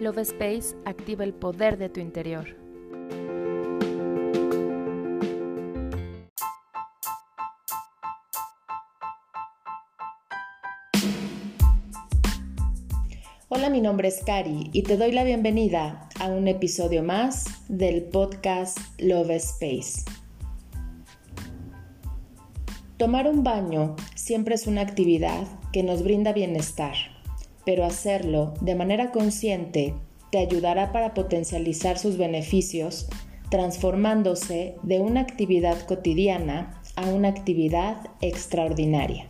Love Space activa el poder de tu interior. Hola, mi nombre es Cari y te doy la bienvenida a un episodio más del podcast Love Space. Tomar un baño siempre es una actividad que nos brinda bienestar pero hacerlo de manera consciente te ayudará para potencializar sus beneficios, transformándose de una actividad cotidiana a una actividad extraordinaria.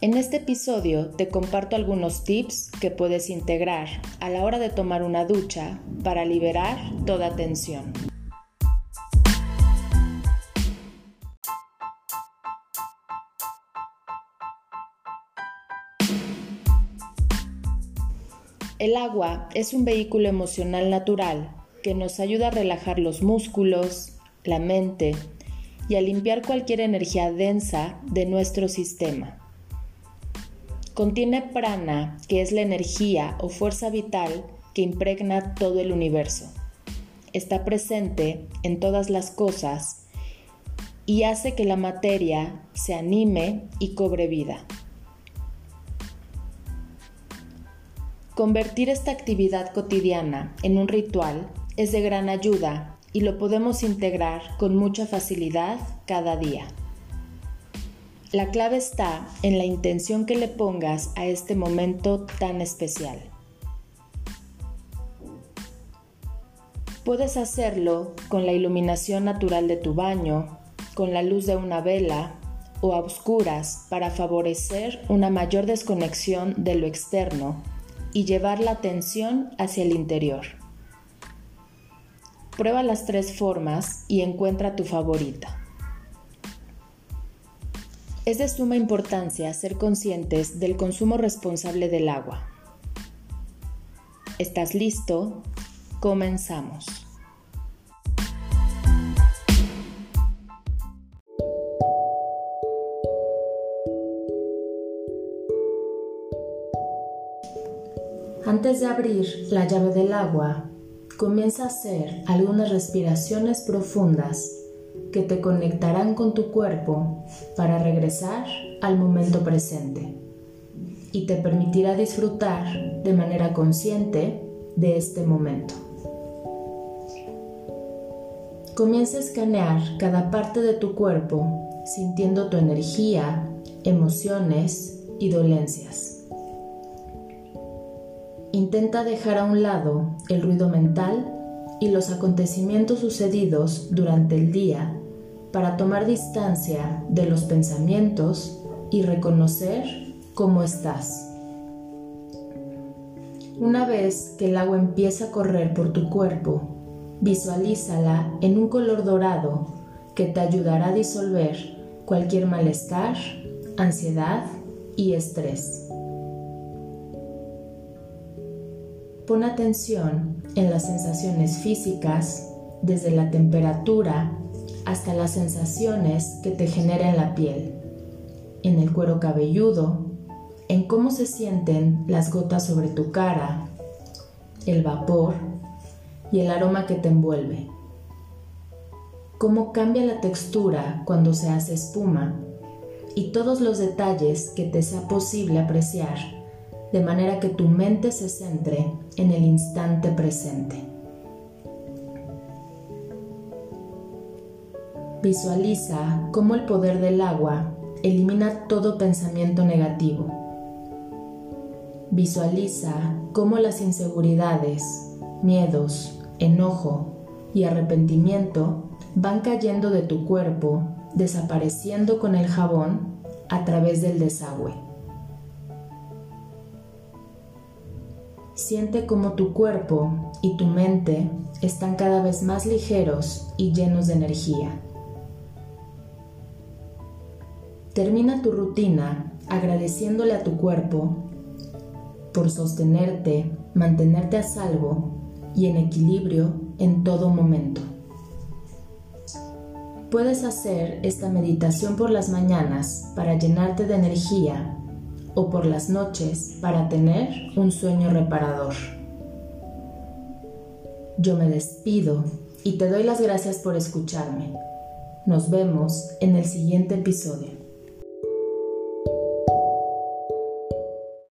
En este episodio te comparto algunos tips que puedes integrar a la hora de tomar una ducha para liberar toda tensión. El agua es un vehículo emocional natural que nos ayuda a relajar los músculos, la mente y a limpiar cualquier energía densa de nuestro sistema. Contiene prana, que es la energía o fuerza vital que impregna todo el universo. Está presente en todas las cosas y hace que la materia se anime y cobre vida. Convertir esta actividad cotidiana en un ritual es de gran ayuda y lo podemos integrar con mucha facilidad cada día. La clave está en la intención que le pongas a este momento tan especial. Puedes hacerlo con la iluminación natural de tu baño, con la luz de una vela o a oscuras para favorecer una mayor desconexión de lo externo y llevar la atención hacia el interior. Prueba las tres formas y encuentra tu favorita. Es de suma importancia ser conscientes del consumo responsable del agua. ¿Estás listo? Comenzamos. Antes de abrir la llave del agua, comienza a hacer algunas respiraciones profundas que te conectarán con tu cuerpo para regresar al momento presente y te permitirá disfrutar de manera consciente de este momento. Comienza a escanear cada parte de tu cuerpo sintiendo tu energía, emociones y dolencias. Intenta dejar a un lado el ruido mental y los acontecimientos sucedidos durante el día para tomar distancia de los pensamientos y reconocer cómo estás. Una vez que el agua empieza a correr por tu cuerpo, visualízala en un color dorado que te ayudará a disolver cualquier malestar, ansiedad y estrés. Pon atención en las sensaciones físicas, desde la temperatura hasta las sensaciones que te genera en la piel, en el cuero cabelludo, en cómo se sienten las gotas sobre tu cara, el vapor y el aroma que te envuelve. Cómo cambia la textura cuando se hace espuma y todos los detalles que te sea posible apreciar de manera que tu mente se centre en el instante presente. Visualiza cómo el poder del agua elimina todo pensamiento negativo. Visualiza cómo las inseguridades, miedos, enojo y arrepentimiento van cayendo de tu cuerpo, desapareciendo con el jabón a través del desagüe. Siente como tu cuerpo y tu mente están cada vez más ligeros y llenos de energía. Termina tu rutina agradeciéndole a tu cuerpo por sostenerte, mantenerte a salvo y en equilibrio en todo momento. Puedes hacer esta meditación por las mañanas para llenarte de energía o por las noches para tener un sueño reparador. Yo me despido y te doy las gracias por escucharme. Nos vemos en el siguiente episodio.